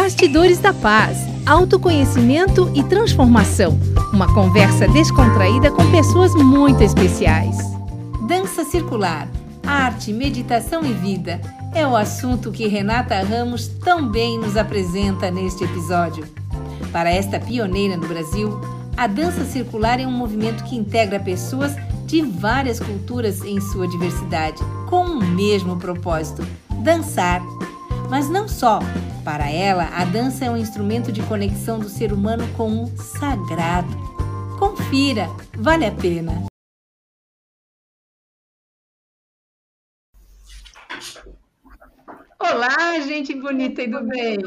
Bastidores da Paz, autoconhecimento e transformação. Uma conversa descontraída com pessoas muito especiais. Dança circular, arte, meditação e vida é o assunto que Renata Ramos tão bem nos apresenta neste episódio. Para esta pioneira no Brasil, a dança circular é um movimento que integra pessoas de várias culturas em sua diversidade, com o mesmo propósito: dançar. Mas não só. Para ela, a dança é um instrumento de conexão do ser humano com o sagrado. Confira, vale a pena. Olá, gente bonita e do bem!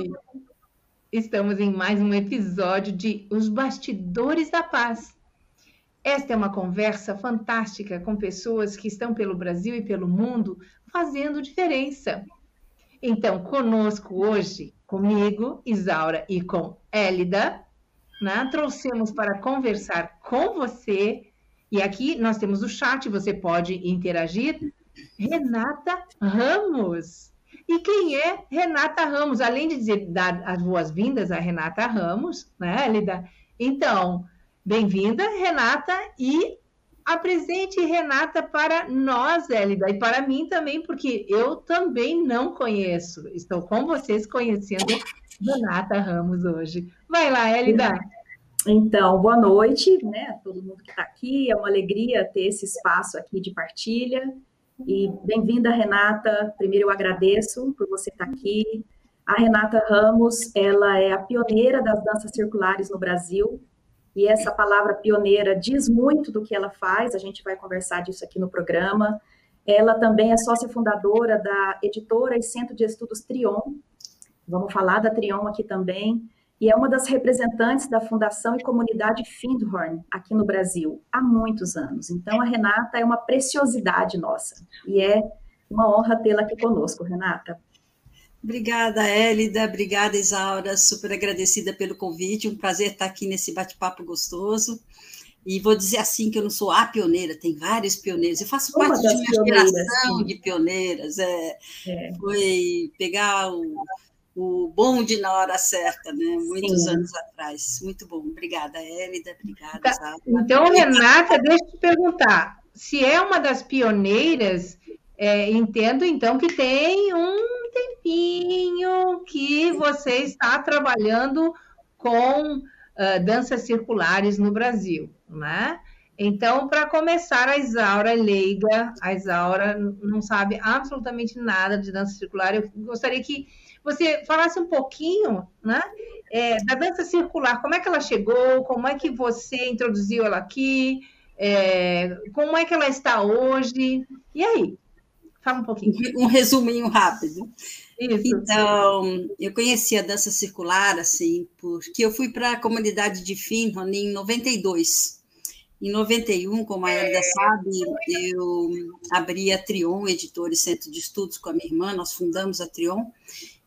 Estamos em mais um episódio de Os Bastidores da Paz esta é uma conversa fantástica com pessoas que estão pelo Brasil e pelo mundo fazendo diferença. Então, conosco hoje, comigo, Isaura e com Élida, né, trouxemos para conversar com você. E aqui nós temos o chat, você pode interagir. Renata Ramos. E quem é Renata Ramos? Além de dizer dar as boas-vindas a Renata Ramos, né, Élida? Então, Bem-vinda, Renata, e apresente Renata para nós, Élida, e para mim também, porque eu também não conheço. Estou com vocês conhecendo Renata Ramos hoje. Vai lá, Élida. Então, boa noite, né, todo mundo que está aqui. É uma alegria ter esse espaço aqui de partilha. E bem-vinda, Renata. Primeiro, eu agradeço por você estar aqui. A Renata Ramos, ela é a pioneira das danças circulares no Brasil e essa palavra pioneira diz muito do que ela faz, a gente vai conversar disso aqui no programa. Ela também é sócia fundadora da editora e Centro de Estudos Trion. Vamos falar da Trion aqui também. E é uma das representantes da Fundação e Comunidade Findhorn aqui no Brasil há muitos anos. Então, a Renata é uma preciosidade nossa. E é uma honra tê-la aqui conosco, Renata. Obrigada, Élida. Obrigada, Isaura. Super agradecida pelo convite. Um prazer estar aqui nesse bate-papo gostoso. E vou dizer assim que eu não sou a pioneira, tem vários pioneiros. Eu faço uma parte de uma geração de pioneiras. É, é. Foi pegar o, o bonde na hora certa, né? Muitos Sim. anos atrás. Muito bom. Obrigada, Élida. Obrigada, tá. Isaura. Então, Renata, deixa eu te perguntar. Se é uma das pioneiras, é, entendo então que tem um tempinho que você está trabalhando com uh, danças circulares no Brasil, né? Então, para começar, a Isaura é leiga, a Isaura não sabe absolutamente nada de dança circular. Eu gostaria que você falasse um pouquinho né, é, da dança circular, como é que ela chegou, como é que você introduziu ela aqui, é, como é que ela está hoje, e aí? Fala um pouquinho. Um resuminho rápido. Isso. Então, eu conheci a dança circular, assim, porque eu fui para a comunidade de Finron em 92. Em 91, como a Elida sabe, eu abri a Trion, editora e centro de estudos com a minha irmã, nós fundamos a Trion,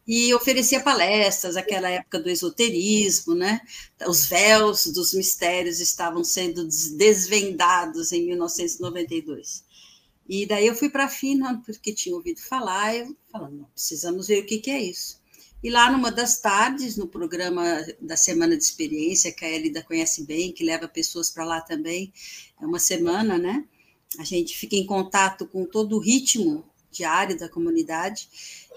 e oferecia palestras, aquela época do esoterismo, né? Os véus dos mistérios estavam sendo desvendados em 1992. E daí eu fui para a Finland, porque tinha ouvido falar, eu falando, precisamos ver o que, que é isso. E lá, numa das tardes, no programa da Semana de Experiência, que a Elida conhece bem, que leva pessoas para lá também, é uma semana, né? A gente fica em contato com todo o ritmo diário da comunidade.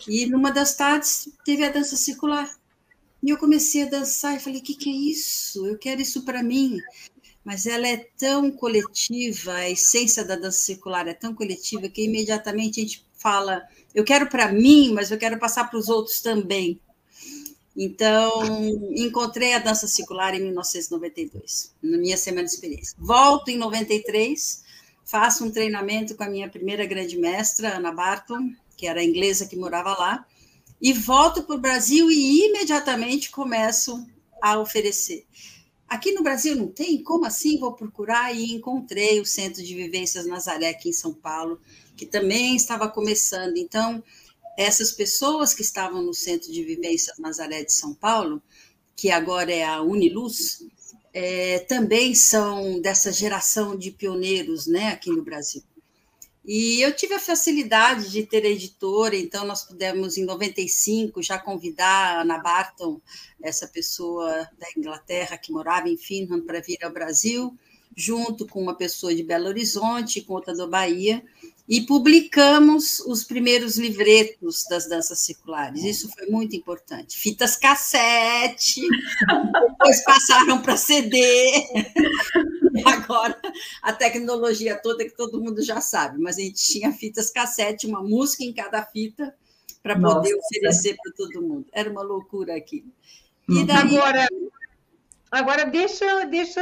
E numa das tardes teve a dança circular. E eu comecei a dançar e falei: o que, que é isso? Eu quero isso para mim mas ela é tão coletiva, a essência da dança circular é tão coletiva que imediatamente a gente fala, eu quero para mim, mas eu quero passar para os outros também. Então, encontrei a dança circular em 1992, na minha semana de experiência. Volto em 93, faço um treinamento com a minha primeira grande mestra, Ana Barton, que era inglesa que morava lá, e volto para o Brasil e imediatamente começo a oferecer. Aqui no Brasil não tem? Como assim? Vou procurar e encontrei o Centro de Vivências Nazaré aqui em São Paulo, que também estava começando. Então, essas pessoas que estavam no Centro de Vivências Nazaré de São Paulo, que agora é a Uniluz, é, também são dessa geração de pioneiros né, aqui no Brasil. E eu tive a facilidade de ter editora, então nós pudemos, em 95, já convidar a Ana Barton, essa pessoa da Inglaterra que morava em Finland, para vir ao Brasil, junto com uma pessoa de Belo Horizonte, com outra do Bahia, e publicamos os primeiros livretos das danças circulares. Isso foi muito importante. Fitas cassete, depois passaram para CD. Agora, a tecnologia toda que todo mundo já sabe, mas a gente tinha fitas cassete, uma música em cada fita, para poder Nossa. oferecer para todo mundo. Era uma loucura aquilo. E daí... Agora, Agora, deixa, deixa.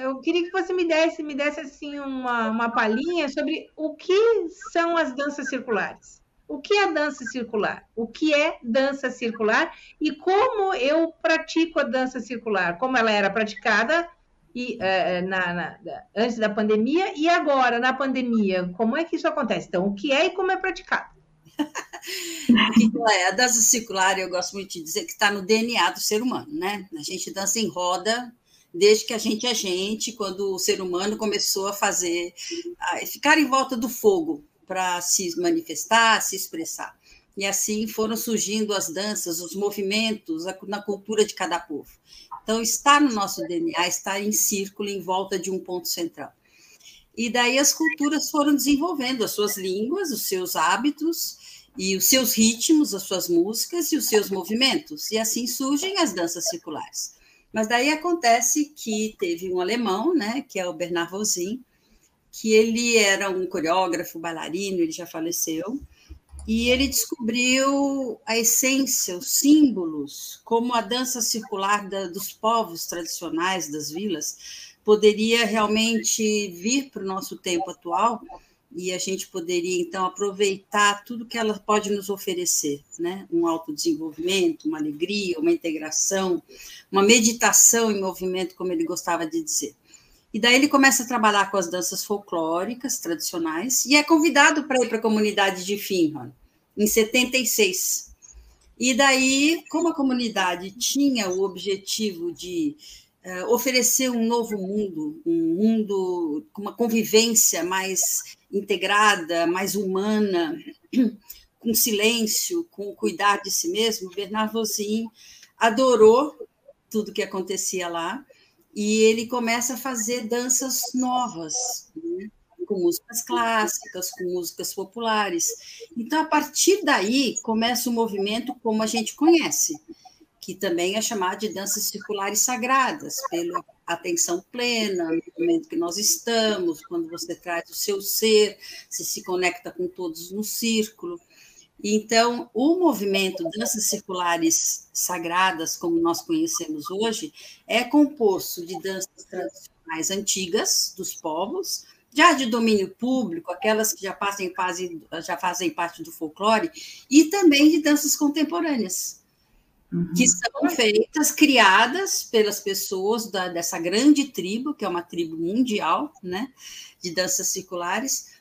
Eu queria que você me desse, me desse assim uma, uma palhinha sobre o que são as danças circulares. O que é dança circular? O que é dança circular e como eu pratico a dança circular? Como ela era praticada e, é, na, na, antes da pandemia e agora na pandemia? Como é que isso acontece? Então, o que é e como é praticado? é? A dança circular, eu gosto muito de dizer que está no DNA do ser humano, né? A gente dança em roda desde que a gente é gente, quando o ser humano começou a fazer, a ficar em volta do fogo para se manifestar, se expressar. E assim foram surgindo as danças, os movimentos na cultura de cada povo. Então, está no nosso DNA, está em círculo, em volta de um ponto central. E daí as culturas foram desenvolvendo as suas línguas, os seus hábitos, e os seus ritmos, as suas músicas e os seus movimentos. E assim surgem as danças circulares. Mas daí acontece que teve um alemão, né, que é o Bernard Rosin, que ele era um coreógrafo, bailarino, ele já faleceu, e ele descobriu a essência, os símbolos, como a dança circular da, dos povos tradicionais das vilas poderia realmente vir para o nosso tempo atual e a gente poderia então aproveitar tudo que ela pode nos oferecer, né? Um autodesenvolvimento, uma alegria, uma integração, uma meditação em movimento, como ele gostava de dizer. E daí ele começa a trabalhar com as danças folclóricas tradicionais e é convidado para ir para a comunidade de Finland em 76. E daí, como a comunidade tinha o objetivo de uh, oferecer um novo mundo, um mundo com uma convivência mais integrada, mais humana, com silêncio, com cuidar de si mesmo, Bernard Vosin adorou tudo que acontecia lá e ele começa a fazer danças novas, né? com músicas clássicas, com músicas populares. Então, a partir daí, começa o movimento como a gente conhece, que também é chamado de danças circulares sagradas, atenção plena, no momento que nós estamos, quando você traz o seu ser, se se conecta com todos no círculo. Então, o movimento danças circulares sagradas, como nós conhecemos hoje, é composto de danças tradicionais antigas dos povos, já de domínio público, aquelas que já, fazem, já fazem parte do folclore, e também de danças contemporâneas uhum. que são feitas, criadas pelas pessoas da, dessa grande tribo, que é uma tribo mundial, né, de danças circulares,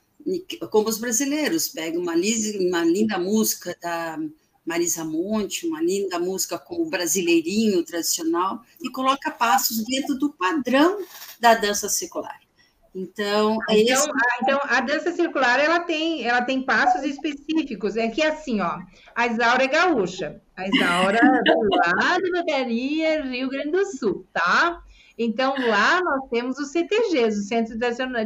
como os brasileiros, pegam uma, uma linda música da Marisa Monte, uma linda música com o brasileirinho tradicional, e coloca passos dentro do padrão da dança circular. Então, é então, a, então, a dança circular ela tem, ela tem passos específicos. É que assim, ó, a Isaura é gaúcha. A Isaura lado da Bahia, Rio Grande do Sul, tá? Então, lá nós temos os CTGs, os Centros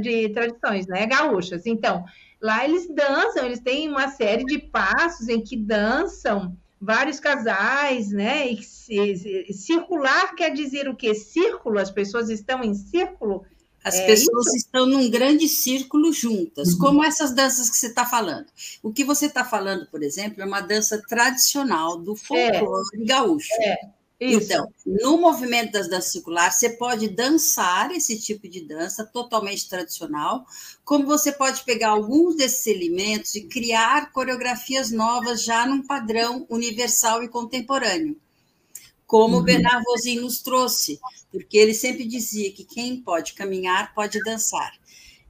de Tradições, né, gaúchas. Então, lá eles dançam, eles têm uma série de passos em que dançam vários casais, né? E circular quer dizer o quê? Círculo, as pessoas estão em círculo as é pessoas isso? estão num grande círculo juntas, uhum. como essas danças que você está falando. O que você está falando, por exemplo, é uma dança tradicional do folclore é. gaúcho. É. Então, no movimento das danças circulares, você pode dançar esse tipo de dança totalmente tradicional, como você pode pegar alguns desses elementos e criar coreografias novas já num padrão universal e contemporâneo como uhum. o Bernard Rosin nos trouxe, porque ele sempre dizia que quem pode caminhar pode dançar.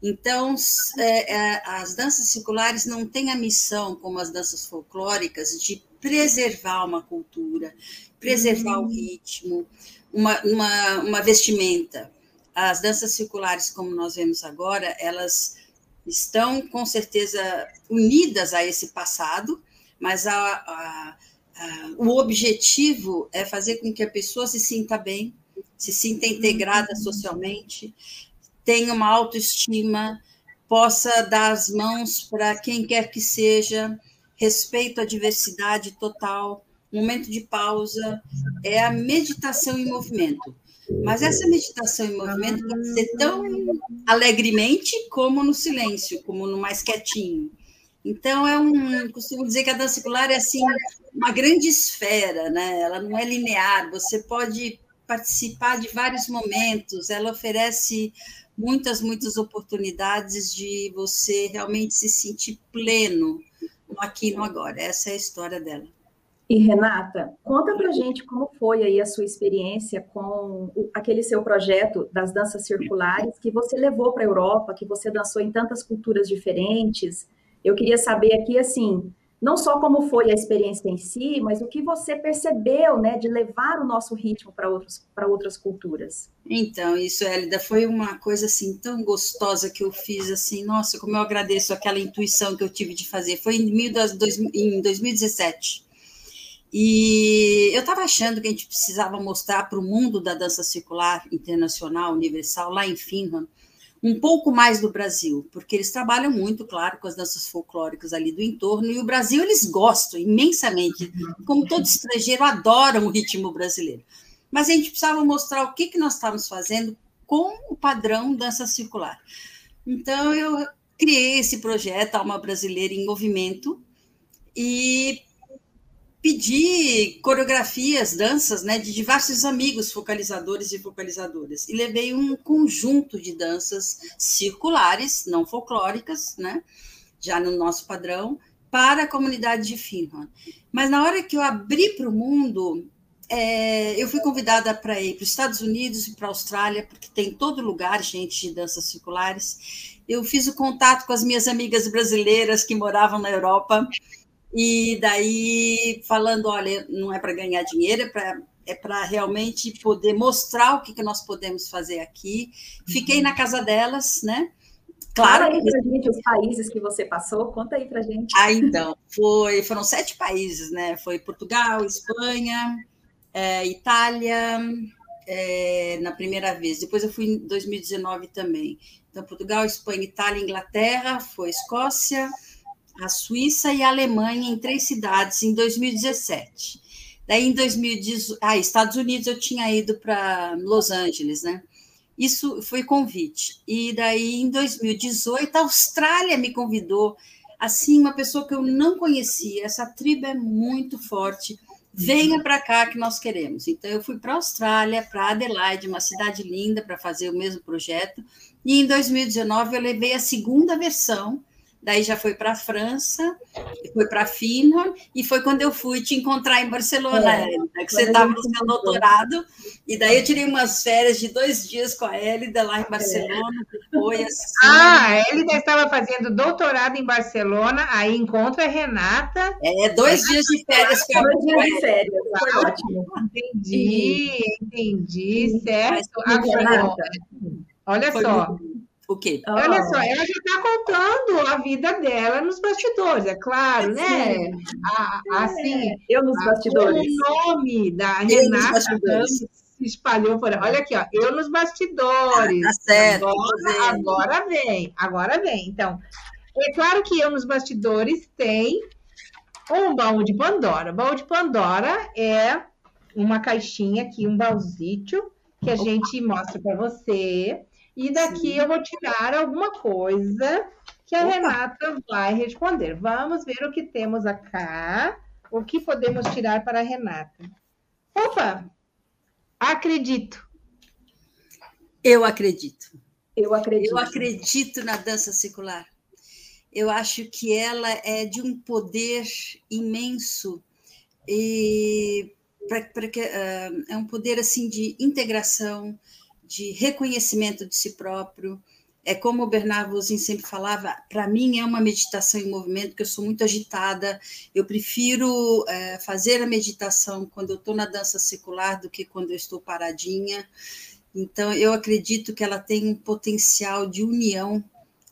Então, é, é, as danças circulares não têm a missão, como as danças folclóricas, de preservar uma cultura, preservar uhum. o ritmo, uma, uma, uma vestimenta. As danças circulares, como nós vemos agora, elas estão com certeza unidas a esse passado, mas a, a, o objetivo é fazer com que a pessoa se sinta bem, se sinta integrada uhum. socialmente, tenha uma autoestima, possa dar as mãos para quem quer que seja, respeito à diversidade total, momento de pausa, é a meditação em movimento. Mas essa meditação em movimento pode ser tão alegremente como no silêncio, como no mais quietinho. Então, é um. Costumo dizer que a dança circular é assim, uma grande esfera, né? Ela não é linear, você pode participar de vários momentos, ela oferece muitas, muitas oportunidades de você realmente se sentir pleno no aqui no agora. Essa é a história dela. E Renata, conta pra gente como foi aí a sua experiência com aquele seu projeto das danças circulares que você levou para a Europa, que você dançou em tantas culturas diferentes. Eu queria saber aqui assim, não só como foi a experiência em si, mas o que você percebeu, né, de levar o nosso ritmo para outros para outras culturas. Então, isso, Elida, foi uma coisa assim tão gostosa que eu fiz assim, nossa, como eu agradeço aquela intuição que eu tive de fazer. Foi em 2017 e eu estava achando que a gente precisava mostrar para o mundo da dança circular internacional, universal, lá em Finland, um pouco mais do Brasil, porque eles trabalham muito, claro, com as danças folclóricas ali do entorno, e o Brasil eles gostam imensamente, como todo estrangeiro, adoram o ritmo brasileiro. Mas a gente precisava mostrar o que, que nós estávamos fazendo com o padrão dança circular. Então, eu criei esse projeto Alma Brasileira em Movimento, e pedi coreografias, danças, né, de diversos amigos focalizadores e focalizadoras, e levei um conjunto de danças circulares, não folclóricas, né, já no nosso padrão, para a comunidade de Finland. Mas na hora que eu abri para o mundo, é, eu fui convidada para ir para os Estados Unidos e para a Austrália, porque tem todo lugar gente de danças circulares. Eu fiz o contato com as minhas amigas brasileiras que moravam na Europa e daí falando, olha, não é para ganhar dinheiro, é para é para realmente poder mostrar o que, que nós podemos fazer aqui. Fiquei na casa delas, né? Claro. Conta aí para gente os países que você passou, conta aí para gente. Ah, então, foi, foram sete países, né? Foi Portugal, Espanha, é, Itália, é, na primeira vez. Depois eu fui em 2019 também. Então, Portugal, Espanha, Itália, Inglaterra, foi Escócia, a Suíça e a Alemanha em três cidades em 2017. Daí em 2018, ah, Estados Unidos eu tinha ido para Los Angeles, né? Isso foi convite. E daí em 2018 a Austrália me convidou, assim, uma pessoa que eu não conhecia. Essa tribo é muito forte. Venha para cá que nós queremos. Então eu fui para a Austrália, para Adelaide, uma cidade linda, para fazer o mesmo projeto. E em 2019 eu levei a segunda versão daí já foi para a França, foi para a Finland, e foi quando eu fui te encontrar em Barcelona, é, Hélida, que você estava no seu doutorado, e daí eu tirei umas férias de dois dias com a Hélida lá em Barcelona, que foi assim... Ah, a Hélida estava fazendo doutorado em Barcelona, aí encontra a Renata... É, dois dias de férias. Dois dias de férias, foi ótimo. Entendi, entendi, certo. Agora, olha foi só... Muito o quê? Olha só, ela já está contando a vida dela nos bastidores, é claro, né? A, assim, é, eu nos bastidores. O nome da eu Renata se espalhou por Olha aqui, ó, eu nos bastidores. Ah, tá certo. Agora, agora vem, agora vem. Então, é claro que eu nos bastidores tem um baú de Pandora. O baú de Pandora é uma caixinha aqui, um baúzito que a gente mostra para você e daqui Sim. eu vou tirar alguma coisa que a Opa. Renata vai responder. Vamos ver o que temos acá. O que podemos tirar para a Renata? Opa! Acredito. Eu acredito. Eu acredito. Eu acredito na dança circular. Eu acho que ela é de um poder imenso e pra, pra que, uh, é um poder assim de integração, de reconhecimento de si próprio. É como o Bernard Vosin sempre falava, para mim é uma meditação em movimento, que eu sou muito agitada, eu prefiro é, fazer a meditação quando eu estou na dança circular do que quando eu estou paradinha. Então, eu acredito que ela tem um potencial de união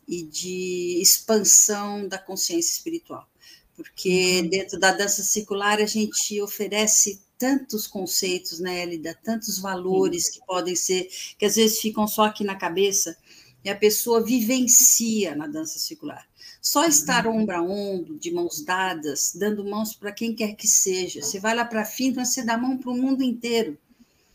e de expansão da consciência espiritual. Porque uhum. dentro da dança circular a gente oferece tantos conceitos, né, Elida, tantos valores Sim. que podem ser, que às vezes ficam só aqui na cabeça, e a pessoa vivencia na dança circular. Só estar uhum. ombro a ombro, de mãos dadas, dando mãos para quem quer que seja. Você vai lá para fim, você dá mão para o mundo inteiro.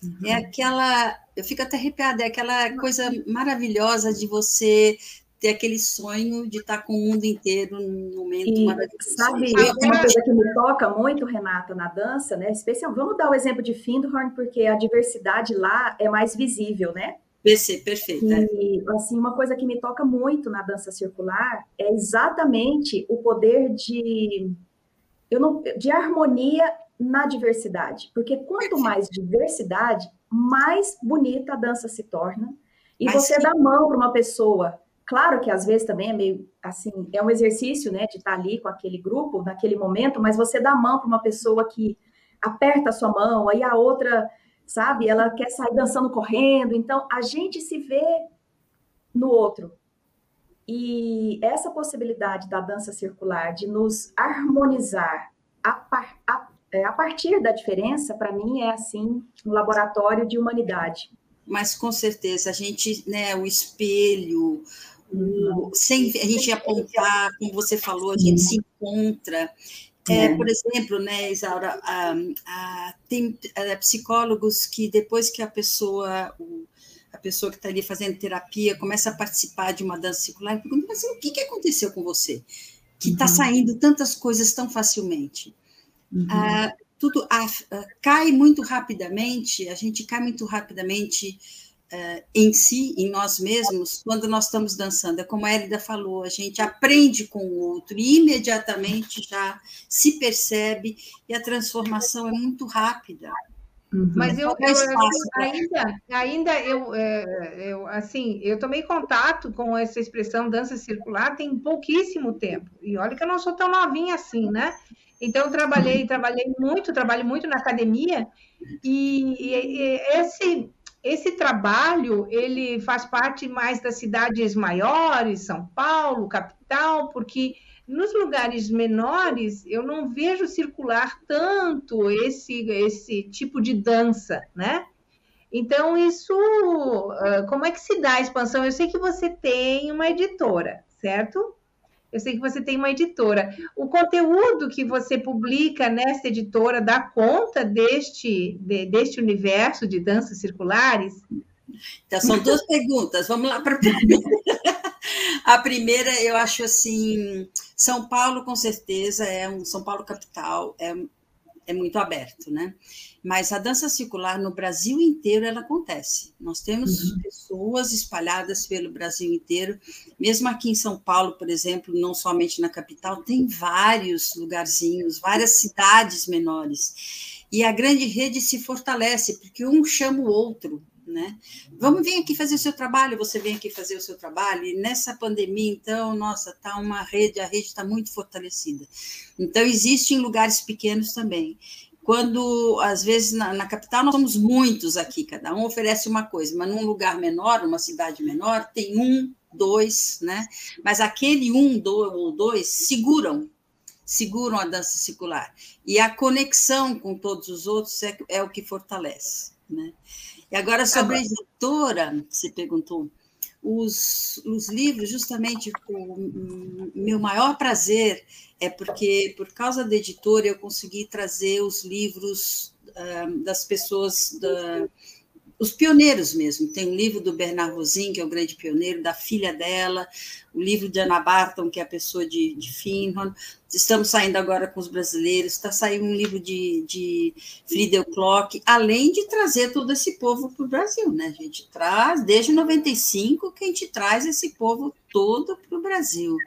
É uhum. É aquela, eu fico até arrepiada, é aquela coisa maravilhosa de você ter aquele sonho de estar com o mundo inteiro num momento e, maravilhoso. Sabe, uma coisa que me toca muito, Renata, na dança, né? Especial, vamos dar o exemplo de Findhorn, porque a diversidade lá é mais visível, né? PC, perfeito. E, é. assim, uma coisa que me toca muito na dança circular é exatamente o poder de, eu não, de harmonia na diversidade. Porque quanto mais diversidade, mais bonita a dança se torna. E Mas você sim. dá mão para uma pessoa Claro que às vezes também é meio assim, é um exercício, né, de estar ali com aquele grupo naquele momento, mas você dá a mão para uma pessoa que aperta a sua mão, aí a outra, sabe, ela quer sair dançando correndo. Então, a gente se vê no outro. E essa possibilidade da dança circular de nos harmonizar a, par, a, é, a partir da diferença, para mim, é assim, um laboratório de humanidade. Mas com certeza, a gente, né, o espelho, sem a gente apontar, como você falou, a gente se encontra. É, é. por exemplo, né, Isaura, a, a, tem a, é, psicólogos que depois que a pessoa, o, a pessoa que está ali fazendo terapia começa a participar de uma dança circular, pergunta, mas o que, que aconteceu com você? Que está uhum. saindo tantas coisas tão facilmente. Uhum. Ah, tudo ah, cai muito rapidamente, a gente cai muito rapidamente uh, em si, em nós mesmos, quando nós estamos dançando. É como a Elida falou, a gente aprende com o outro e imediatamente já se percebe e a transformação é muito rápida. Uhum. Mas eu, eu, eu, ainda, ainda eu, é, eu, assim, eu tomei contato com essa expressão dança circular tem pouquíssimo tempo. E olha que eu não sou tão novinha assim, né? Então, eu trabalhei, trabalhei muito, trabalho muito na academia, e, e, e esse, esse trabalho ele faz parte mais das cidades maiores, São Paulo, capital, porque nos lugares menores eu não vejo circular tanto esse esse tipo de dança, né? Então isso, ah, como é que se dá a expansão? Eu sei que você tem uma editora, certo? Eu sei que você tem uma editora. O conteúdo que você publica nessa editora dá conta deste, de, deste universo de danças circulares? Então, são duas perguntas. Vamos lá para a primeira. A primeira, eu acho assim, São Paulo, com certeza, é um São Paulo capital, é, é muito aberto, né? Mas a dança circular no Brasil inteiro ela acontece. Nós temos uhum. pessoas espalhadas pelo Brasil inteiro, mesmo aqui em São Paulo, por exemplo, não somente na capital, tem vários lugarzinhos, várias cidades menores. E a grande rede se fortalece, porque um chama o outro, né? Vamos vir aqui fazer o seu trabalho, você vem aqui fazer o seu trabalho. E nessa pandemia, então, nossa, tá uma rede, a rede está muito fortalecida. Então, existe em lugares pequenos também quando, às vezes, na, na, capital nós somos muitos aqui, cada um oferece uma coisa, mas num lugar menor, uma cidade menor, tem um, dois, né? Mas aquele um dois, ou dois seguram, seguram a dança circular. E a conexão com todos os outros é, é o que fortalece, né? E agora, sobre a editora, você perguntou, os, os livros, justamente, o meu maior prazer é porque, por causa da editora, eu consegui trazer os livros uh, das pessoas, da, os pioneiros mesmo. Tem um livro do Bernard Rosin, que é o grande pioneiro, da filha dela, o livro de Anna Barton, que é a pessoa de, de Finhorn. Estamos saindo agora com os brasileiros, está saindo um livro de, de Friedel Klock, além de trazer todo esse povo para o Brasil, né? A gente traz, desde 95, que a gente traz esse povo todo para o Brasil.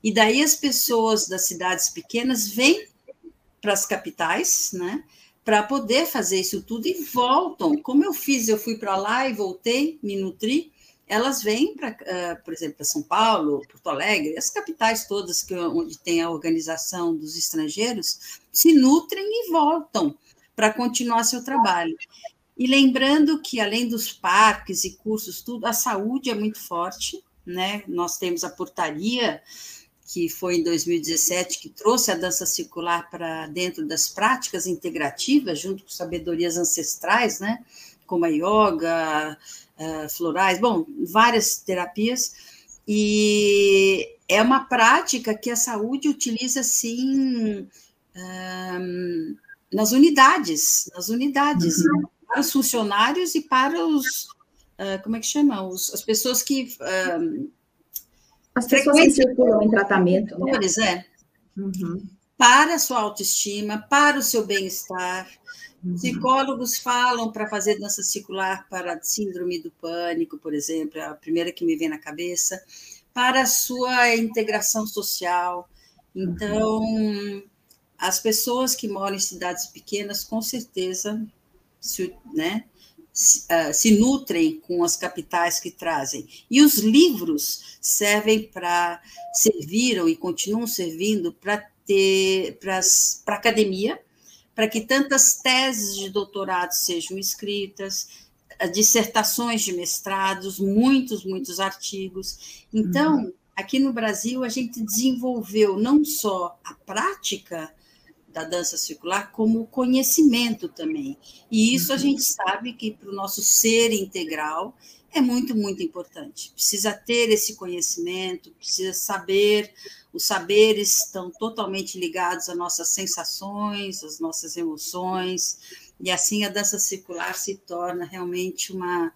E daí as pessoas das cidades pequenas vêm para as capitais, né? Para poder fazer isso tudo e voltam. Como eu fiz, eu fui para lá e voltei, me nutri. Elas vêm para, uh, por exemplo, para São Paulo, Porto Alegre, as capitais todas que, onde tem a organização dos estrangeiros, se nutrem e voltam para continuar seu trabalho. E lembrando que, além dos parques e cursos, tudo, a saúde é muito forte, né? Nós temos a portaria que foi em 2017 que trouxe a dança circular para dentro das práticas integrativas, junto com sabedorias ancestrais, né? Como a yoga, florais, bom, várias terapias. E é uma prática que a saúde utiliza, sim, nas unidades, nas unidades, uhum. para os funcionários e para os, uh, como é que chama? Os, as pessoas que... As pessoas que circulam em tratamento. Né? É. Uhum. Para a sua autoestima, para o seu bem-estar. Uhum. Psicólogos falam para fazer dança circular para síndrome do pânico, por exemplo, é a primeira que me vem na cabeça, para a sua integração social. Então, uhum. as pessoas que moram em cidades pequenas, com certeza, se, né, se, uh, se nutrem com as capitais que trazem. E os livros servem para serviram e continuam servindo para ter para a academia, para que tantas teses de doutorado sejam escritas, dissertações de mestrados, muitos, muitos artigos. Então, uhum. aqui no Brasil, a gente desenvolveu não só a prática da dança circular como conhecimento também. E isso a uhum. gente sabe que para o nosso ser integral é muito, muito importante. Precisa ter esse conhecimento, precisa saber, os saberes estão totalmente ligados às nossas sensações, às nossas emoções, e assim a dança circular se torna realmente uma,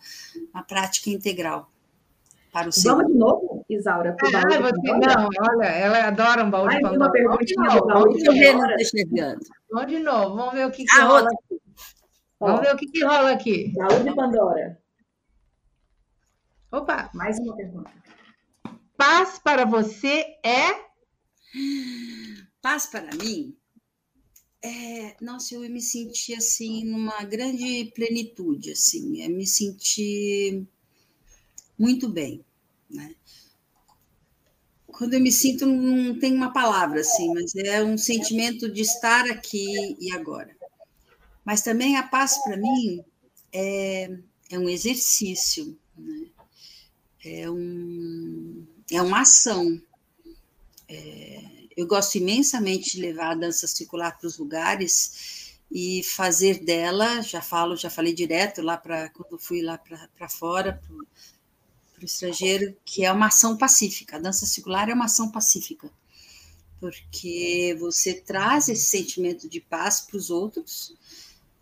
uma prática integral para o ser. Vamos de novo, Isaura, ah, você, Não, olha, ela adora um baú de Pandora. uma perguntinha do baú de Pandora. chegando. Vamos de novo, vamos ver o que, que ah, rola aqui. Vamos ver o que, que rola aqui. Baú de Pandora. Opa! Mais uma pergunta. Paz para você é? Paz para mim é, nossa, eu me senti assim numa grande plenitude, assim, eu me senti muito bem, né? Quando eu me sinto, não tem uma palavra assim, mas é um sentimento de estar aqui e agora. Mas também a paz para mim é, é um exercício, né? é, um, é uma ação. É, eu gosto imensamente de levar a dança circular para os lugares e fazer dela, já falo, já falei direto lá para quando fui lá para fora, para o estrangeiro, que é uma ação pacífica. A dança circular é uma ação pacífica, porque você traz esse sentimento de paz para os outros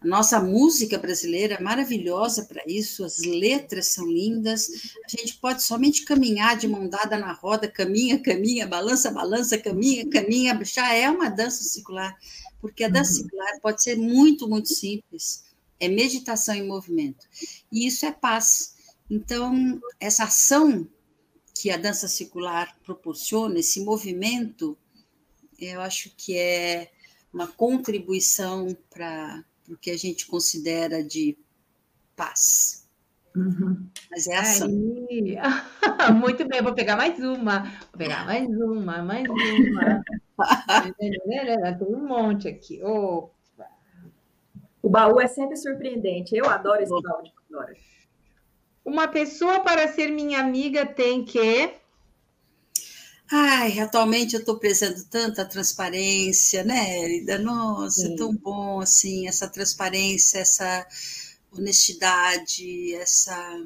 a nossa música brasileira é maravilhosa para isso, as letras são lindas. A gente pode somente caminhar de mão dada na roda, caminha, caminha, balança, balança, caminha, caminha. Já é uma dança circular, porque a dança uhum. circular pode ser muito, muito simples. É meditação em movimento. E isso é paz. Então, essa ação que a dança circular proporciona, esse movimento, eu acho que é uma contribuição para o que a gente considera de paz. Uhum. Mas é ação. Muito bem, vou pegar mais uma. Vou pegar mais uma, mais uma. Tem um monte aqui. Opa. O baú é sempre surpreendente. Eu adoro esse baú de Pandora. Uma pessoa para ser minha amiga tem que Ai, atualmente eu estou prezando tanta transparência, né, Elida? Nossa, Sim. é tão bom, assim, essa transparência, essa honestidade, essa,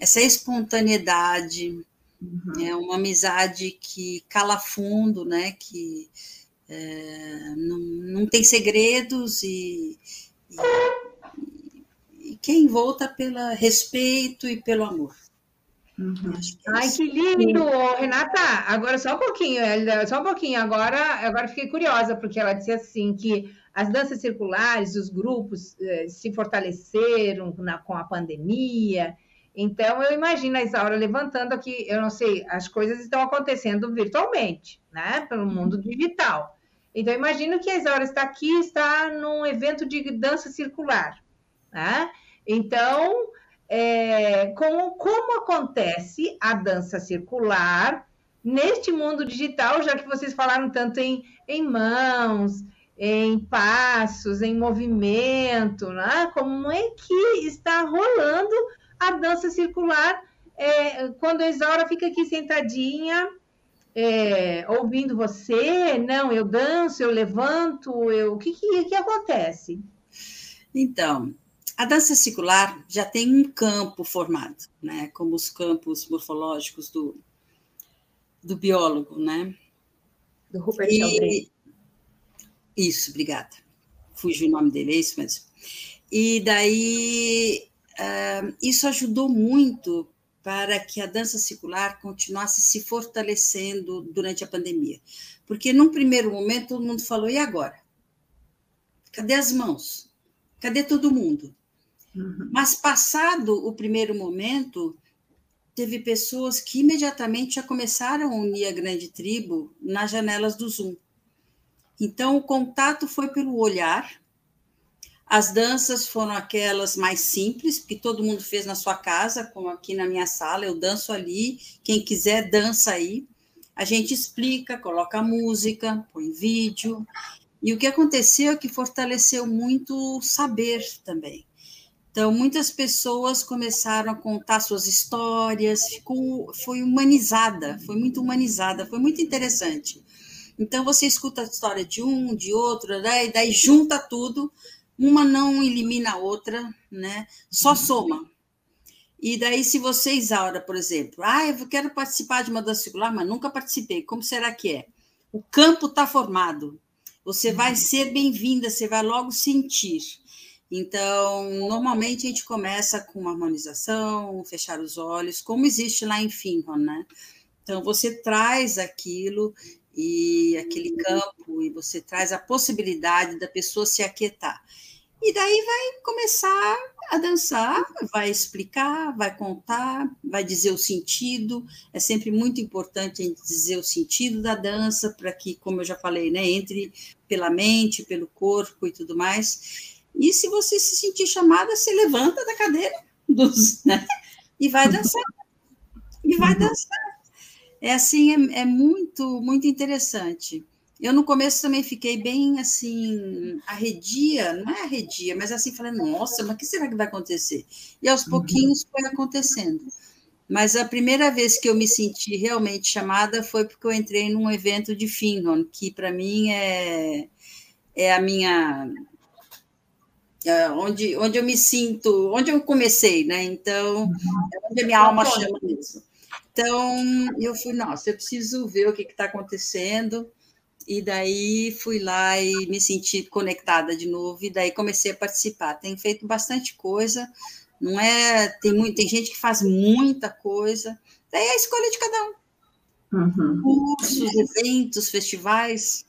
essa espontaneidade. Uhum. É uma amizade que cala fundo, né, que é, não, não tem segredos e, e, e que é envolta pelo respeito e pelo amor. Uhum. Que é Ai, que lindo! Renata, agora só um pouquinho, só um pouquinho. Agora, agora fiquei curiosa, porque ela disse assim que as danças circulares, os grupos eh, se fortaleceram na, com a pandemia. Então, eu imagino a Isaura levantando aqui, eu não sei, as coisas estão acontecendo virtualmente, né? Pelo mundo digital. Então, eu imagino que a Isaura está aqui, está num evento de dança circular, né? Então, é, com, como acontece a dança circular neste mundo digital, já que vocês falaram tanto em, em mãos, em passos, em movimento, né? como é que está rolando a dança circular é, quando a Isaura fica aqui sentadinha, é, ouvindo você, não, eu danço, eu levanto, eu, o que, que, que acontece? Então, a dança circular já tem um campo formado, né? Como os campos morfológicos do, do biólogo, né? Do Rupert e, Isso, obrigada. Fugiu o nome dele, é isso mesmo. E daí, uh, isso ajudou muito para que a dança circular continuasse se fortalecendo durante a pandemia. Porque, num primeiro momento, todo mundo falou: e agora? Cadê as mãos? Cadê todo mundo? Uhum. Mas, passado o primeiro momento, teve pessoas que imediatamente já começaram a unir a grande tribo nas janelas do Zoom. Então, o contato foi pelo olhar. As danças foram aquelas mais simples, que todo mundo fez na sua casa, como aqui na minha sala, eu danço ali, quem quiser dança aí. A gente explica, coloca música, põe vídeo. E o que aconteceu é que fortaleceu muito o saber também. Então, muitas pessoas começaram a contar suas histórias, ficou, foi humanizada, foi muito humanizada, foi muito interessante. Então, você escuta a história de um, de outro, né? e daí junta tudo, uma não elimina a outra, né? só soma. E daí, se você, Isaura, por exemplo, ah, eu quero participar de uma dança circular, mas nunca participei, como será que é? O campo está formado, você vai uhum. ser bem-vinda, você vai logo sentir. Então, normalmente a gente começa com uma harmonização, fechar os olhos, como existe lá em Finron, né? Então, você traz aquilo e aquele campo e você traz a possibilidade da pessoa se aquietar. E daí vai começar a dançar, vai explicar, vai contar, vai dizer o sentido. É sempre muito importante a gente dizer o sentido da dança para que, como eu já falei, né, entre pela mente, pelo corpo e tudo mais. E se você se sentir chamada, você levanta da cadeira dos, né? e vai dançar. E vai dançar. É assim, é, é muito, muito interessante. Eu no começo também fiquei bem assim, arredia, não é arredia, mas assim, falando, nossa, mas o que será que vai acontecer? E aos uhum. pouquinhos foi acontecendo. Mas a primeira vez que eu me senti realmente chamada foi porque eu entrei num evento de Finron, que para mim é, é a minha onde, onde eu me sinto, onde eu comecei, né? Então, uhum. é onde a minha alma chama mesmo. Então, eu fui, nossa, eu preciso ver o que está acontecendo. E daí fui lá e me senti conectada de novo, e daí comecei a participar. Tenho feito bastante coisa, não é? Tem, muito, tem gente que faz muita coisa, daí é a escolha de cada um. Uhum. Cursos, eventos, festivais.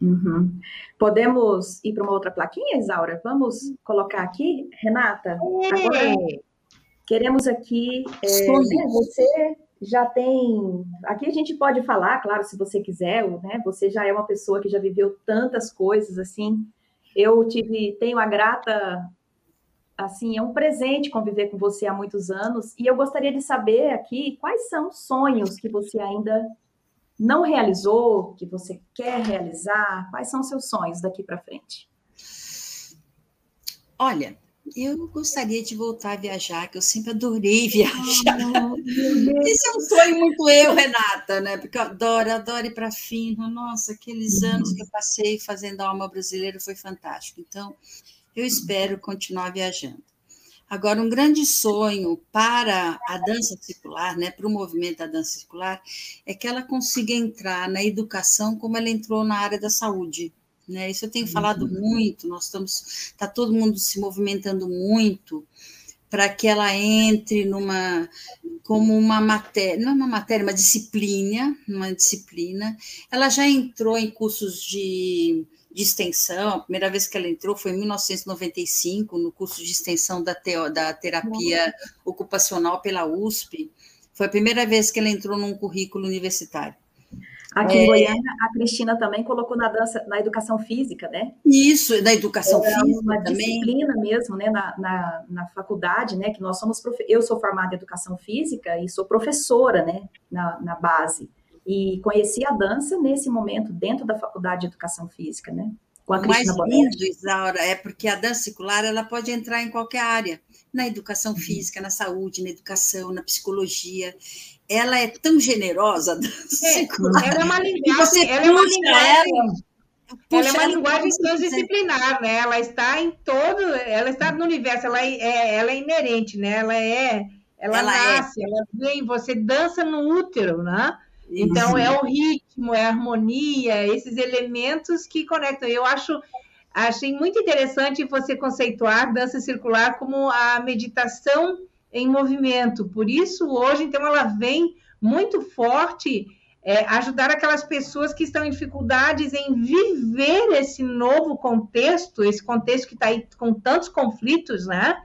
Uhum. Podemos ir para uma outra plaquinha, Isaura? Vamos colocar aqui, Renata? Agora, queremos aqui. É, né, você já tem. Aqui a gente pode falar, claro, se você quiser, né? Você já é uma pessoa que já viveu tantas coisas assim. Eu tive, tenho a grata, assim, é um presente conviver com você há muitos anos. E eu gostaria de saber aqui quais são os sonhos que você ainda não realizou, que você quer realizar? Quais são os seus sonhos daqui para frente? Olha, eu gostaria de voltar a viajar, que eu sempre adorei viajar. Oh, Esse é um sonho muito eu, Renata, né? Porque eu adoro, adoro ir para Fino. Nossa, aqueles uhum. anos que eu passei fazendo a alma brasileira foi fantástico. Então, eu espero continuar viajando. Agora, um grande sonho para a dança circular, né, para o movimento da dança circular, é que ela consiga entrar na educação como ela entrou na área da saúde. Né? Isso eu tenho falado uhum. muito, nós estamos, está todo mundo se movimentando muito para que ela entre numa como uma matéria, não é uma matéria, uma disciplina, uma disciplina. Ela já entrou em cursos de de extensão. A primeira vez que ela entrou foi em 1995, no curso de extensão da, teo, da terapia ocupacional pela USP. Foi a primeira vez que ela entrou num currículo universitário. Aqui é... em Goiânia, a Cristina também colocou na dança, na educação física, né? Isso, na educação é física uma também. disciplina mesmo, né, na, na, na, faculdade, né, que nós somos, profe... eu sou formada em educação física e sou professora, né, na, na base e conheci a dança nesse momento dentro da faculdade de educação física, né? com a Cristina O mais lindo, Isaura, é porque a dança circular ela pode entrar em qualquer área, na educação uhum. física, na saúde, na educação, na psicologia. Ela é tão generosa, a dança é, circular. Ela é uma linguagem, ela é uma linguagem. Ela, ela é uma linguagem transdisciplinar, né? Ela está em todo, ela está no universo, ela é, ela é inerente, né? Ela é, ela, ela nasce, é. ela vem, você dança no útero, né? Então, é o ritmo, é a harmonia, esses elementos que conectam. Eu acho, achei muito interessante você conceituar dança circular como a meditação em movimento. Por isso, hoje, então, ela vem muito forte é, ajudar aquelas pessoas que estão em dificuldades em viver esse novo contexto, esse contexto que está aí com tantos conflitos, né?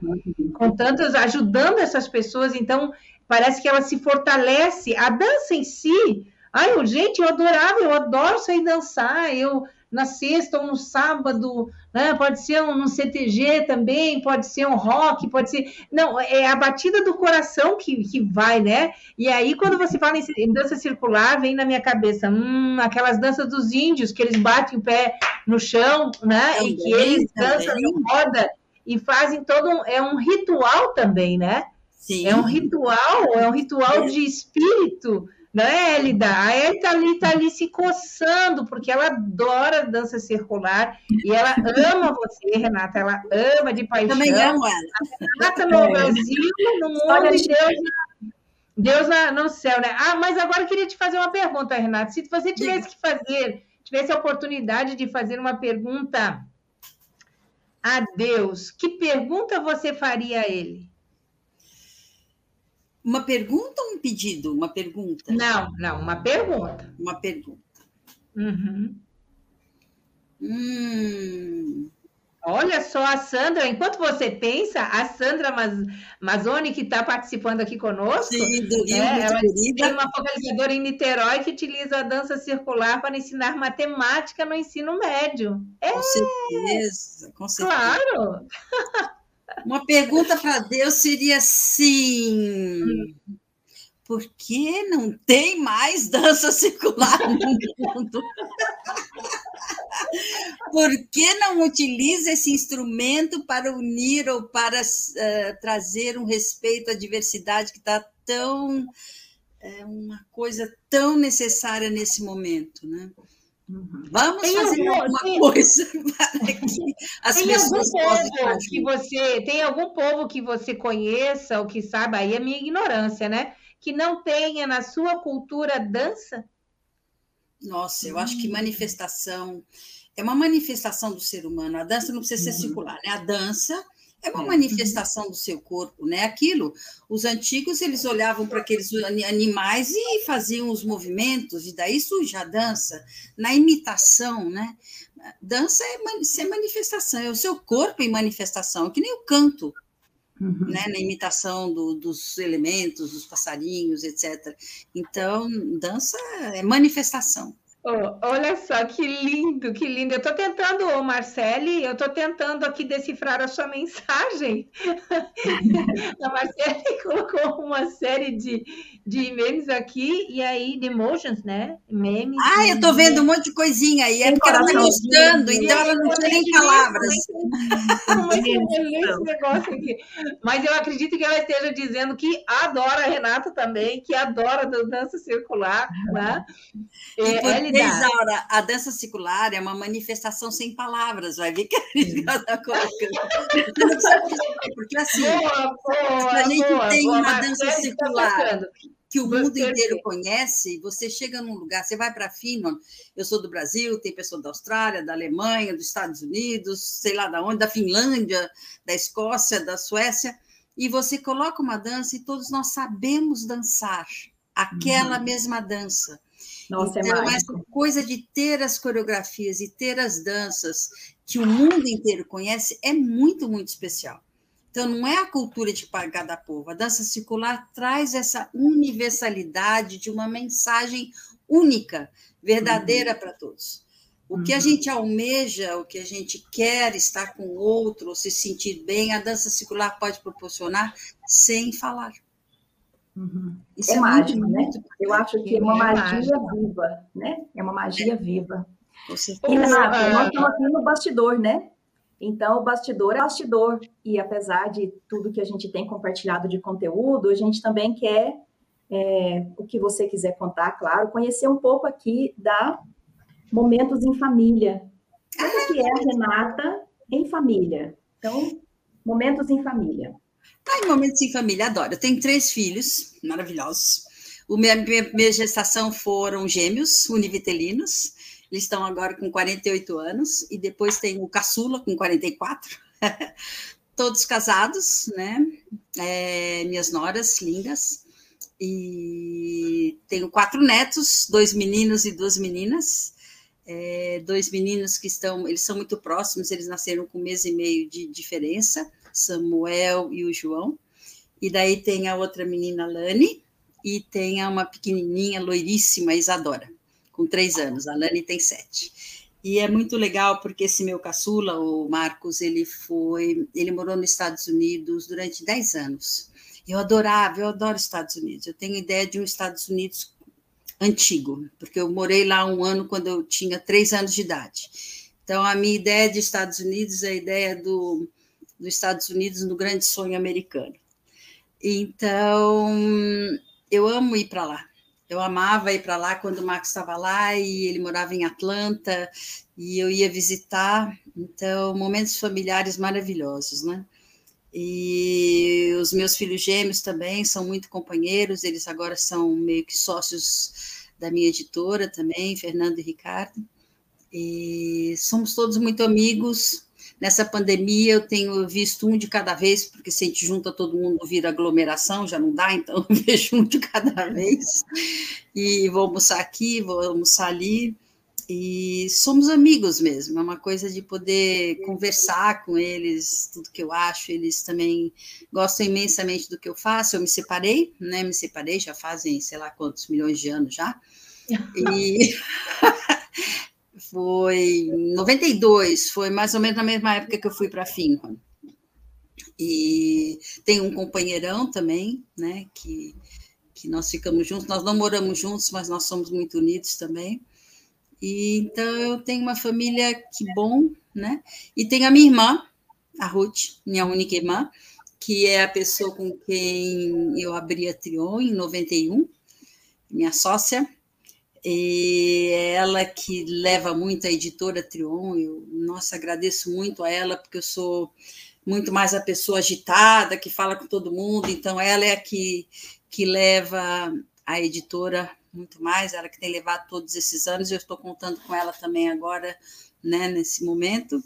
Com tantos, ajudando essas pessoas. Então, parece que ela se fortalece. A dança em si, ai, gente, eu adorava, eu adoro sair dançar, eu na sexta ou no sábado, né? Pode ser um, um CTG também, pode ser um rock, pode ser. Não, é a batida do coração que, que vai, né? E aí, quando você fala em, dança circular, vem na minha cabeça, hum, aquelas danças dos índios, que eles batem o pé no chão, né? Também, e que eles dançam em roda e fazem todo um. É um ritual também, né? Sim. É um ritual, é um ritual de espírito, não é, Elida? A Elida ali está ali se coçando, porque ela adora dança circular e ela ama você, Renata, ela ama de paixão. Também amo ela. Renata no é. Brasil, no mundo de Deus, Deus no céu, né? Ah, mas agora eu queria te fazer uma pergunta, Renata. Se você tivesse que fazer, tivesse a oportunidade de fazer uma pergunta a Deus, que pergunta você faria a ele? Uma pergunta ou um pedido? Uma pergunta? Não, não, uma pergunta. Uma pergunta. Uhum. Hum. Olha só a Sandra, enquanto você pensa, a Sandra Mazzoni, que está participando aqui conosco, Sim, do Rio, é, ela uma focalizadora em Niterói que utiliza a dança circular para ensinar matemática no ensino médio. É, com certeza, com certeza. Claro! Uma pergunta para Deus seria assim: por que não tem mais dança circular no mundo? Por que não utiliza esse instrumento para unir ou para uh, trazer um respeito à diversidade que está tão é uma coisa tão necessária nesse momento, né? Uhum. Vamos tem fazer algum, alguma tem, coisa para que as tem pessoas possam que você Tem algum povo que você conheça ou que saiba, aí é minha ignorância, né? Que não tenha na sua cultura dança? Nossa, eu acho que hum. manifestação é uma manifestação do ser humano. A dança não precisa ser uhum. circular, né? A dança é uma é. manifestação do seu corpo, né? Aquilo, os antigos eles olhavam para aqueles animais e faziam os movimentos, e daí surge a dança, na imitação, né? Dança é ser manifestação, é o seu corpo em manifestação, que nem o canto, uhum. né? Na imitação do, dos elementos, dos passarinhos, etc. Então, dança é manifestação. Oh, olha só que lindo, que lindo. Eu estou tentando, ô Marcele, eu estou tentando aqui decifrar a sua mensagem. a Marcele colocou uma série de, de memes aqui, e aí, de emojis, né? Memes. Ah, eu estou vendo um monte de coisinha aí, é porque ela está gostando, então ela não tem nem palavras. Mas eu acredito que ela esteja dizendo que adora a Renata também, que adora a dança circular, né? É, Isaura, a dança circular é uma manifestação sem palavras, vai ver que a gente está colocando. Porque assim, boa, boa, a gente boa, tem boa, uma dança circular que o mundo inteiro conhece, você chega num lugar, você vai para Finland, eu sou do Brasil, tem pessoa da Austrália, da Alemanha, dos Estados Unidos, sei lá da onde, da Finlândia, da Escócia, da Suécia, e você coloca uma dança e todos nós sabemos dançar aquela uhum. mesma dança. Nossa, é então, é essa coisa de ter as coreografias e ter as danças que o mundo inteiro conhece é muito, muito especial. Então, não é a cultura de cada povo. A dança circular traz essa universalidade de uma mensagem única, verdadeira uhum. para todos. O que a uhum. gente almeja, o que a gente quer estar com o outro, ou se sentir bem, a dança circular pode proporcionar sem falar. Uhum. Isso é, é mágico, né? Eu acho que é uma é magia viva, né? É uma magia viva. Com certeza. Renata, nós estamos aqui no bastidor, né? Então, o bastidor é bastidor. E apesar de tudo que a gente tem compartilhado de conteúdo, a gente também quer, é, o que você quiser contar, claro, conhecer um pouco aqui da Momentos em Família. Como que é a Renata em família? Então, Momentos em Família. Tá em Momentos em Família, adoro. Eu tenho três filhos maravilhosos. O minha, minha, gestação foram gêmeos univitelinos. Eles estão agora com 48 anos. E depois tem o caçula, com 44. Todos casados, né? É, minhas noras lindas. E tenho quatro netos, dois meninos e duas meninas. É, dois meninos que estão, eles são muito próximos, eles nasceram com um mês e meio de diferença, Samuel e o João. E daí tem a outra menina, Lani, e tem uma pequenininha, loiríssima, Isadora, com três anos. A Lani tem sete. E é muito legal porque esse meu caçula, o Marcos, ele foi, ele morou nos Estados Unidos durante dez anos. Eu adorava, eu adoro Estados Unidos. Eu tenho ideia de um Estados Unidos antigo, porque eu morei lá um ano quando eu tinha três anos de idade. Então, a minha ideia de Estados Unidos é a ideia do, dos Estados Unidos no grande sonho americano. Então, eu amo ir para lá. Eu amava ir para lá quando o Max estava lá e ele morava em Atlanta e eu ia visitar. Então, momentos familiares maravilhosos, né? E os meus filhos gêmeos também são muito companheiros, eles agora são meio que sócios da minha editora também, Fernando e Ricardo. E somos todos muito amigos, Nessa pandemia, eu tenho visto um de cada vez, porque se a gente junta todo mundo, vira aglomeração, já não dá, então eu vejo um de cada vez. E vou almoçar aqui, vou almoçar ali. E somos amigos mesmo, é uma coisa de poder conversar com eles, tudo que eu acho. Eles também gostam imensamente do que eu faço. Eu me separei, né? Me separei já fazem sei lá quantos milhões de anos já. E foi 92, foi mais ou menos na mesma época que eu fui para Finca. E tem um companheirão também, né, que, que nós ficamos juntos, nós não moramos juntos, mas nós somos muito unidos também. E, então eu tenho uma família que bom, né? E tem a minha irmã, a Ruth, minha única irmã, que é a pessoa com quem eu abri a Trion em 91, minha sócia, e é ela que leva muito a editora Trion. Eu, nossa, agradeço muito a ela, porque eu sou muito mais a pessoa agitada, que fala com todo mundo, então ela é a que, que leva a editora muito mais, ela que tem levado todos esses anos, eu estou contando com ela também agora, né, nesse momento,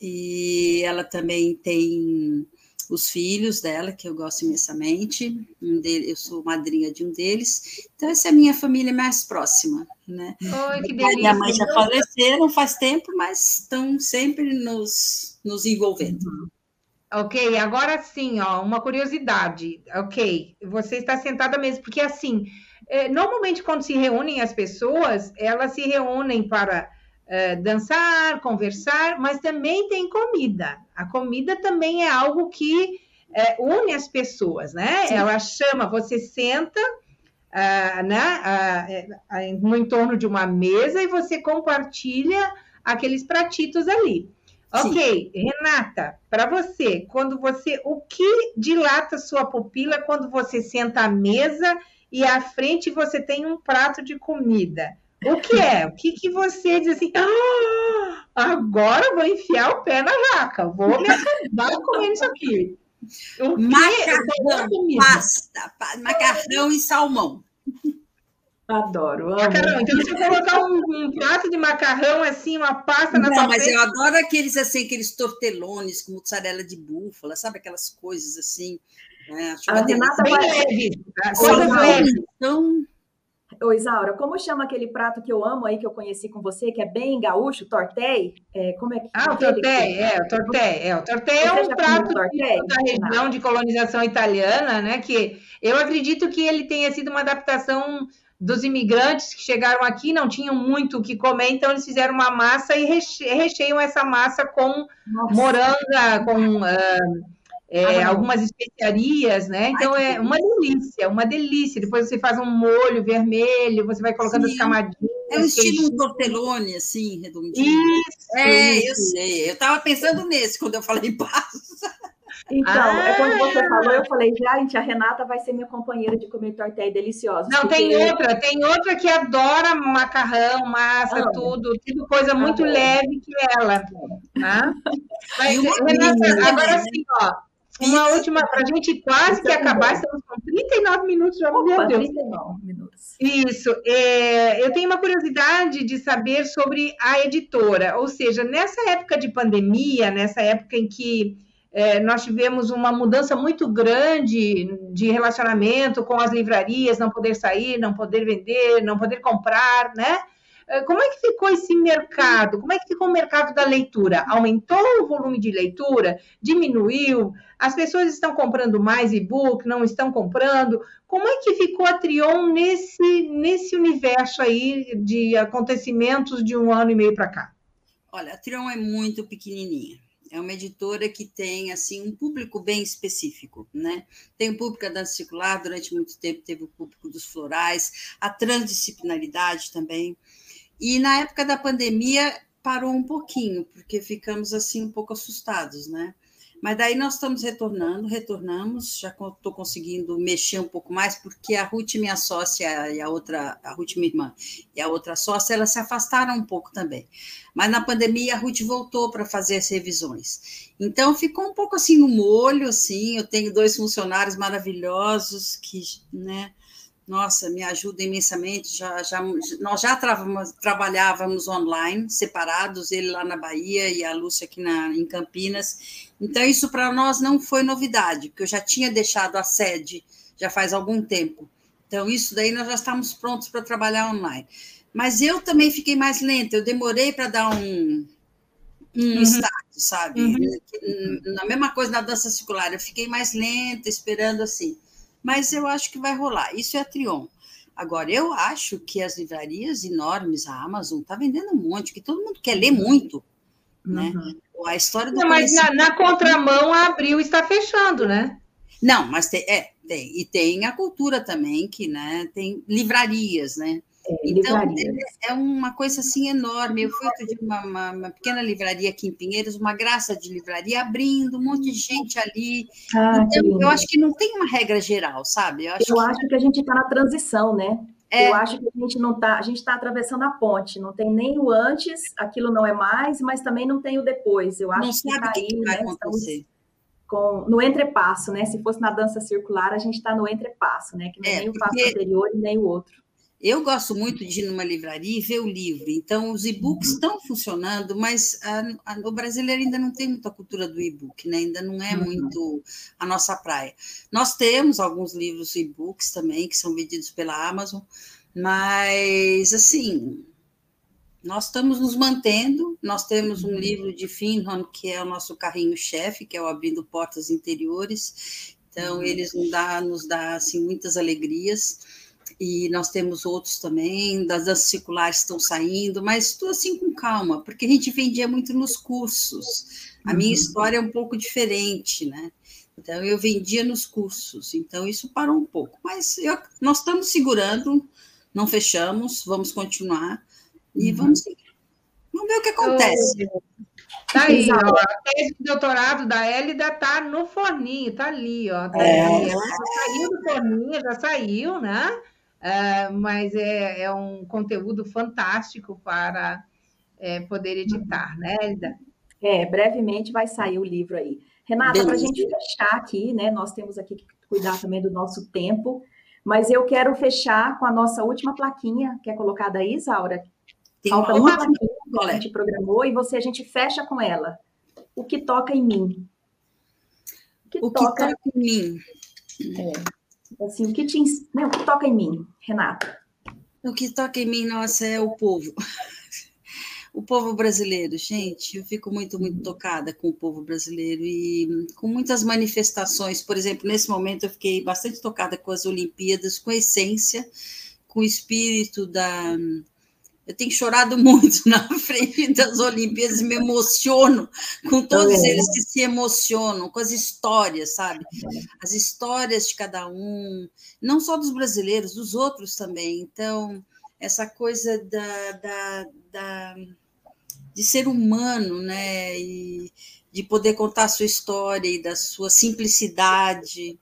e ela também tem os filhos dela, que eu gosto imensamente. Um dele, eu sou madrinha de um deles. Então, essa é a minha família mais próxima. Né? Oi, que delícia. Minha mãe já faleceram faz tempo, mas estão sempre nos, nos envolvendo. Ok, agora sim, ó, uma curiosidade. Ok, você está sentada mesmo, porque assim, é, normalmente quando se reúnem as pessoas, elas se reúnem para é, dançar, conversar, mas também tem comida. A comida também é algo que é, une as pessoas, né? Sim. Ela chama, você senta uh, né, uh, no entorno de uma mesa e você compartilha aqueles pratitos ali. Sim. Ok, Renata, para você, quando você, o que dilata sua pupila quando você senta à mesa e à frente você tem um prato de comida? O que é? O que, que você diz assim? Ah, agora vou enfiar o pé na jaca, vou me acabar comendo isso aqui. O macarrão, pasta, macarrão e salmão. Adoro, amo. Macarrão. Então, se eu colocar um, um, prato de macarrão, assim, uma pasta na Não, mas eu adoro aqueles, assim, aqueles tortelones com mussarela de búfala, sabe? Aquelas coisas, assim. Né? A Renata bem leve. Coisas leves. Então, Ô, Isaura, como chama aquele prato que eu amo aí, que eu conheci com você, que é bem gaúcho, tortei? É, como é que Ah, o tortei, é, o tortei. É, o tortei é um prato da região de colonização italiana, né? Que eu acredito que ele tenha sido uma adaptação dos imigrantes que chegaram aqui, não tinham muito o que comer, então eles fizeram uma massa e recheiam essa massa com Nossa. moranga, com... Uh, é, algumas especiarias, né? Então é uma delícia, uma delícia. Depois você faz um molho vermelho, você vai colocando Sim. as camadinhas. É um estilo um tortelone, assim, redondinho. Isso, é, isso. eu sei. Eu estava pensando nesse quando eu falei passos. Então, ah. é quando você falou, eu falei, gente, a Renata vai ser minha companheira de comer tortelha deliciosa. Não, porque... tem outra, tem outra que adora macarrão, massa, ah. tudo, tudo coisa muito ah. leve que ela. Tá? Mas, Renata, agora sim, ó, uma última, para a gente quase que acabar, estamos com 39 minutos já, Opa, meu Deus. 39 minutos. Isso. É, eu tenho uma curiosidade de saber sobre a editora, ou seja, nessa época de pandemia, nessa época em que é, nós tivemos uma mudança muito grande de relacionamento com as livrarias, não poder sair, não poder vender, não poder comprar, né? É, como é que ficou esse mercado? Como é que ficou o mercado da leitura? Aumentou o volume de leitura? Diminuiu? As pessoas estão comprando mais e-book? Não estão comprando? Como é que ficou a Trion nesse, nesse universo aí de acontecimentos de um ano e meio para cá? Olha, a Trion é muito pequenininha é uma editora que tem assim um público bem específico, né? Tem o público da dança circular, durante muito tempo teve o público dos florais, a transdisciplinaridade também. E na época da pandemia parou um pouquinho, porque ficamos assim um pouco assustados, né? Mas daí nós estamos retornando, retornamos, já estou conseguindo mexer um pouco mais, porque a Ruth, minha sócia, e a outra, a Ruth, minha irmã, e a outra sócia, elas se afastaram um pouco também. Mas na pandemia a Ruth voltou para fazer as revisões. Então ficou um pouco assim no molho, assim. Eu tenho dois funcionários maravilhosos que, né? Nossa, me ajuda imensamente. Já, já, nós já trabalhávamos online, separados, ele lá na Bahia e a Lúcia aqui na, em Campinas. Então, isso para nós não foi novidade, porque eu já tinha deixado a sede já faz algum tempo. Então, isso daí nós já estamos prontos para trabalhar online. Mas eu também fiquei mais lenta, eu demorei para dar um, um uhum. sabe? Uhum. Na mesma coisa na dança circular, eu fiquei mais lenta, esperando assim mas eu acho que vai rolar. Isso é a Trion. Agora, eu acho que as livrarias enormes, a Amazon, está vendendo um monte, que todo mundo quer ler muito. Né? Uhum. A história do Não, mas na, na, contramão, a Abril está fechando, né? Não, mas tem, é, tem. E tem a cultura também, que né, tem livrarias, né? Então, é uma coisa assim enorme. Eu fui outro dia uma, uma, uma, pequena livraria aqui em Pinheiros, uma graça de livraria, abrindo, um monte de gente ali. Ah, então, eu acho que não tem uma regra geral, sabe? Eu acho, eu que... acho que a gente está na transição, né? É. Eu acho que a gente não está, a gente está atravessando a ponte, não tem nem o antes, aquilo não é mais, mas também não tem o depois. Eu acho não que sabe tá aí, que vai né, acontecer. Com, no entrepasso, né? Se fosse na dança circular, a gente está no entrepasso, né? Que não é, nem o passo anterior e nem o outro. Eu gosto muito de ir numa livraria e ver o livro. Então, os e-books uhum. estão funcionando, mas a, a, o brasileiro ainda não tem muita cultura do e-book, né? ainda não é uhum. muito a nossa praia. Nós temos alguns livros e-books também, que são vendidos pela Amazon, mas, assim, nós estamos nos mantendo. Nós temos um uhum. livro de Finron, que é o nosso carrinho-chefe, que é o Abrindo Portas Interiores. Então, eles nos dá, nos dá assim, muitas alegrias e nós temos outros também, das danças circulares estão saindo, mas estou assim com calma, porque a gente vendia muito nos cursos. A minha uhum. história é um pouco diferente, né? Então, eu vendia nos cursos, então isso parou um pouco. Mas eu, nós estamos segurando, não fechamos, vamos continuar e uhum. vamos seguir. Vamos ver o que acontece. Tá aí, ó, a tese de doutorado da Hélida tá no forninho, tá ali, ó. Tá é. ali. Ela já saiu do forninho, já saiu, né? Uh, mas é, é, um conteúdo fantástico para é, poder editar, né, Elida? É, brevemente vai sair o livro aí. Renata, para a gente fechar aqui, né? Nós temos aqui que cuidar também do nosso tempo, mas eu quero fechar com a nossa última plaquinha, que é colocada aí, Isaura. Tem Falta uma plaquinha que a gente programou e você a gente fecha com ela. O que toca em mim? O que, o toca... que toca em mim? É. Assim, o que te né, o que toca em mim, Renata? O que toca em mim, nossa, é o povo. O povo brasileiro, gente, eu fico muito, muito tocada com o povo brasileiro e com muitas manifestações. Por exemplo, nesse momento eu fiquei bastante tocada com as Olimpíadas, com a essência, com o espírito da, eu tenho chorado muito na frente das Olimpíadas, me emociono com todos eles que se emocionam, com as histórias, sabe? As histórias de cada um, não só dos brasileiros, dos outros também. Então, essa coisa da, da, da de ser humano, né? E de poder contar a sua história e da sua simplicidade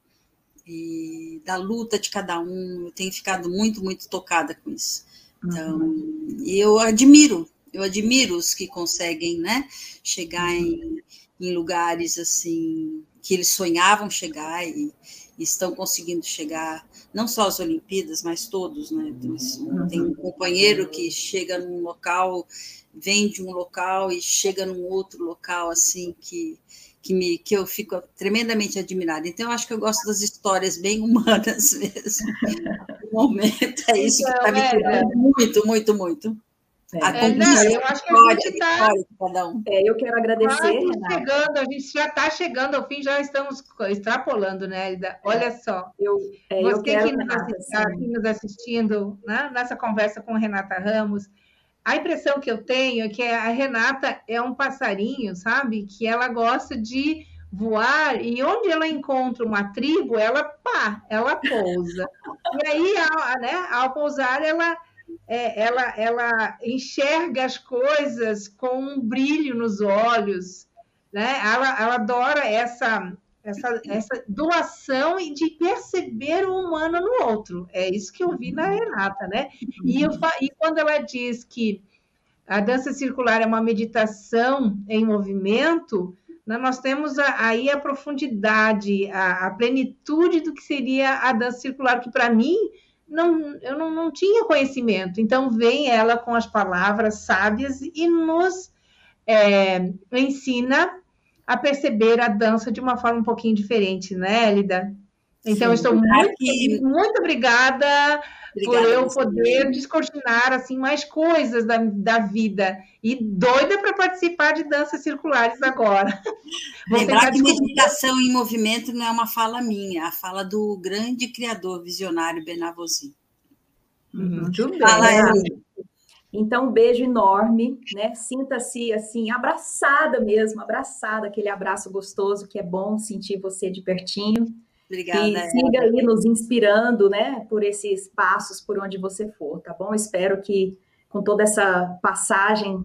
e da luta de cada um. Eu tenho ficado muito, muito tocada com isso. Então, eu admiro, eu admiro os que conseguem, né, chegar em, em lugares assim que eles sonhavam chegar e, e, estão conseguindo chegar, não só às Olimpíadas, mas todos, né? Tem um companheiro que chega num local, vem de um local e chega num outro local assim que que, me, que eu fico tremendamente admirada. Então, eu acho que eu gosto das histórias bem humanas mesmo. Momento, é isso que está me então, tirando muito, muito, muito. É. A é, não, eu acho que a gente está. Um. É, eu quero agradecer. Ah, chegando, a gente já está chegando ao fim, já estamos extrapolando, né, Elida? Olha só, eu, é, você eu quero, que nos está aqui nos assistindo né, nessa conversa com Renata Ramos, a impressão que eu tenho é que a Renata é um passarinho, sabe? Que ela gosta de voar e onde ela encontra uma tribo, ela pá, ela pousa. E aí, ao, né, ao pousar, ela, é, ela, ela enxerga as coisas com um brilho nos olhos, né? Ela, ela adora essa essa, essa doação e de perceber o humano no outro. É isso que eu vi na Renata, né? E, eu, e quando ela diz que a dança circular é uma meditação em movimento, nós temos aí a profundidade, a, a, plenitude do que seria a dança circular, que para mim não, eu não, não tinha conhecimento. Então, vem ela com as palavras sábias e nos é, ensina a perceber a dança de uma forma um pouquinho diferente, né, Elida? Então, Sim, estou muito, muito obrigada, obrigada, por eu poder descortinar assim mais coisas da, da vida e doida para participar de danças circulares agora. Lembrar que meditação em movimento não é uma fala minha, é a fala do grande criador visionário Benavosi. Muito bem. Fala, então, um beijo enorme, né? Sinta-se assim, abraçada mesmo, abraçada, aquele abraço gostoso que é bom sentir você de pertinho. Obrigada. E siga aí nos inspirando, né, por esses passos por onde você for, tá bom? Espero que com toda essa passagem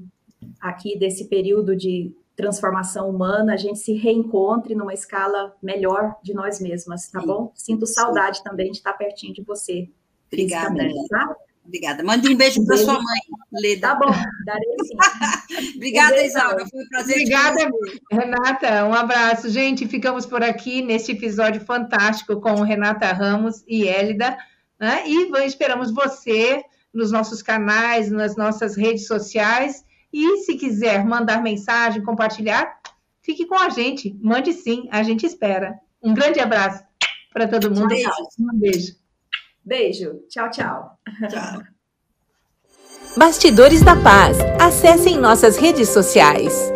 aqui desse período de transformação humana, a gente se reencontre numa escala melhor de nós mesmas, tá Sim. bom? Sinto saudade Sim. também de estar pertinho de você. Obrigada. Tá? Obrigada. Mande um beijo para sua mãe, Leda. Tá bom, darei sim. Obrigada, um Isaura. Foi um prazer. Obrigada, Renata. Um abraço. Gente, ficamos por aqui neste episódio fantástico com Renata Ramos e Hélida. Né? E esperamos você nos nossos canais, nas nossas redes sociais. E se quiser mandar mensagem, compartilhar, fique com a gente. Mande sim, a gente espera. Um grande abraço para todo mundo. Beijo. Um beijo. Beijo. Tchau, tchau. Tchau. Bastidores da Paz. Acessem nossas redes sociais.